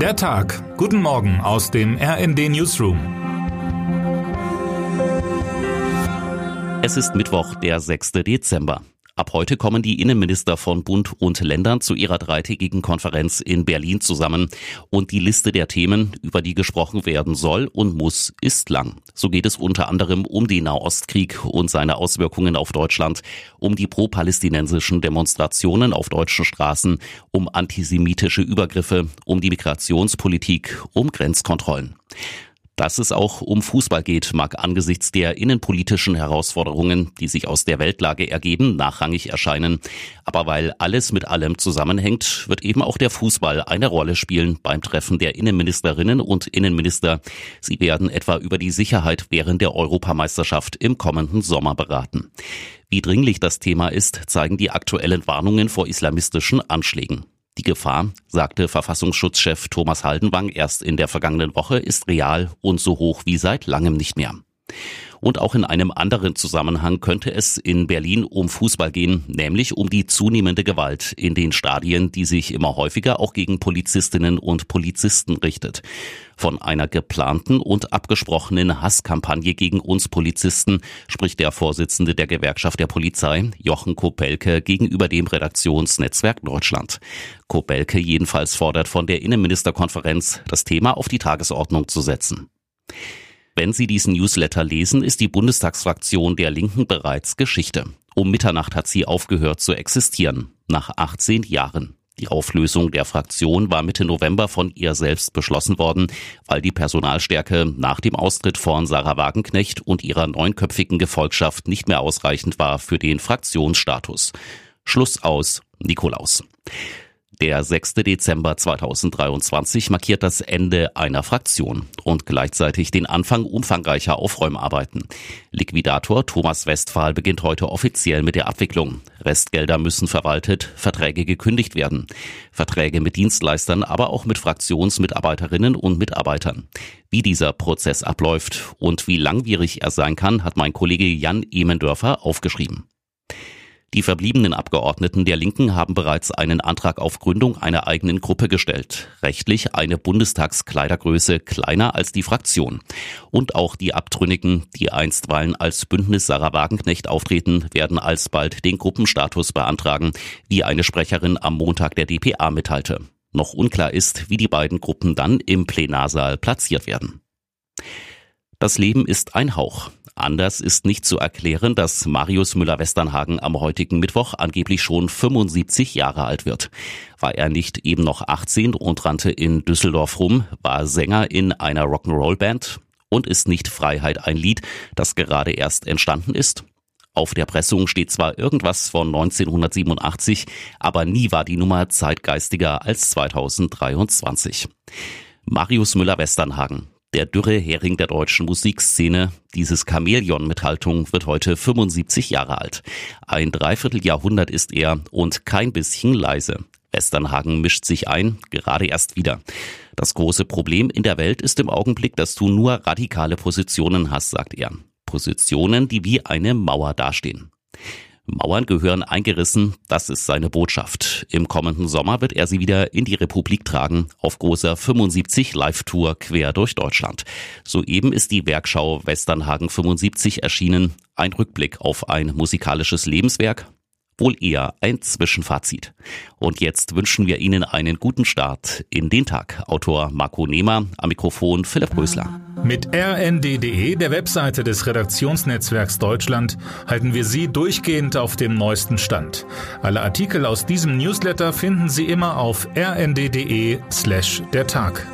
Der Tag. Guten Morgen aus dem RND Newsroom. Es ist Mittwoch, der 6. Dezember. Ab heute kommen die Innenminister von Bund und Ländern zu ihrer dreitägigen Konferenz in Berlin zusammen. Und die Liste der Themen, über die gesprochen werden soll und muss, ist lang. So geht es unter anderem um den Nahostkrieg und seine Auswirkungen auf Deutschland, um die pro-palästinensischen Demonstrationen auf deutschen Straßen, um antisemitische Übergriffe, um die Migrationspolitik, um Grenzkontrollen. Dass es auch um Fußball geht, mag angesichts der innenpolitischen Herausforderungen, die sich aus der Weltlage ergeben, nachrangig erscheinen. Aber weil alles mit allem zusammenhängt, wird eben auch der Fußball eine Rolle spielen beim Treffen der Innenministerinnen und Innenminister. Sie werden etwa über die Sicherheit während der Europameisterschaft im kommenden Sommer beraten. Wie dringlich das Thema ist, zeigen die aktuellen Warnungen vor islamistischen Anschlägen. Die Gefahr, sagte Verfassungsschutzchef Thomas Haldenwang erst in der vergangenen Woche, ist real und so hoch wie seit langem nicht mehr. Und auch in einem anderen Zusammenhang könnte es in Berlin um Fußball gehen, nämlich um die zunehmende Gewalt in den Stadien, die sich immer häufiger auch gegen Polizistinnen und Polizisten richtet. Von einer geplanten und abgesprochenen Hasskampagne gegen uns Polizisten spricht der Vorsitzende der Gewerkschaft der Polizei, Jochen Kopelke, gegenüber dem Redaktionsnetzwerk Deutschland. Kopelke jedenfalls fordert von der Innenministerkonferenz, das Thema auf die Tagesordnung zu setzen. Wenn Sie diesen Newsletter lesen, ist die Bundestagsfraktion der Linken bereits Geschichte. Um Mitternacht hat sie aufgehört zu existieren. Nach 18 Jahren. Die Auflösung der Fraktion war Mitte November von ihr selbst beschlossen worden, weil die Personalstärke nach dem Austritt von Sarah Wagenknecht und ihrer neunköpfigen Gefolgschaft nicht mehr ausreichend war für den Fraktionsstatus. Schluss aus Nikolaus. Der 6. Dezember 2023 markiert das Ende einer Fraktion und gleichzeitig den Anfang umfangreicher Aufräumarbeiten. Liquidator Thomas Westphal beginnt heute offiziell mit der Abwicklung. Restgelder müssen verwaltet, Verträge gekündigt werden. Verträge mit Dienstleistern, aber auch mit Fraktionsmitarbeiterinnen und Mitarbeitern. Wie dieser Prozess abläuft und wie langwierig er sein kann, hat mein Kollege Jan Emendörfer aufgeschrieben. Die verbliebenen Abgeordneten der Linken haben bereits einen Antrag auf Gründung einer eigenen Gruppe gestellt. Rechtlich eine Bundestagskleidergröße kleiner als die Fraktion. Und auch die Abtrünnigen, die einstweilen als Bündnis Sarah Wagenknecht auftreten, werden alsbald den Gruppenstatus beantragen, wie eine Sprecherin am Montag der DPA mitteilte. Noch unklar ist, wie die beiden Gruppen dann im Plenarsaal platziert werden. Das Leben ist ein Hauch. Anders ist nicht zu erklären, dass Marius Müller-Westernhagen am heutigen Mittwoch angeblich schon 75 Jahre alt wird. War er nicht eben noch 18 und rannte in Düsseldorf rum, war Sänger in einer Rock'n'Roll-Band und ist nicht Freiheit ein Lied, das gerade erst entstanden ist? Auf der Pressung steht zwar irgendwas von 1987, aber nie war die Nummer zeitgeistiger als 2023. Marius Müller-Westernhagen, der dürre Hering der deutschen Musikszene, dieses Chamäleon mit Haltung, wird heute 75 Jahre alt. Ein Dreivierteljahrhundert ist er und kein bisschen leise. Westernhagen mischt sich ein, gerade erst wieder. Das große Problem in der Welt ist im Augenblick, dass du nur radikale Positionen hast, sagt er. Positionen, die wie eine Mauer dastehen. Mauern gehören eingerissen, das ist seine Botschaft. Im kommenden Sommer wird er sie wieder in die Republik tragen, auf großer 75 Live-Tour quer durch Deutschland. Soeben ist die Werkschau Westernhagen 75 erschienen, ein Rückblick auf ein musikalisches Lebenswerk, wohl eher ein Zwischenfazit. Und jetzt wünschen wir Ihnen einen guten Start in den Tag. Autor Marco Nehmer, am Mikrofon Philipp Rösler. Mit rnd.de, der Webseite des Redaktionsnetzwerks Deutschland, halten wir Sie durchgehend auf dem neuesten Stand. Alle Artikel aus diesem Newsletter finden Sie immer auf rnd.de slash der Tag.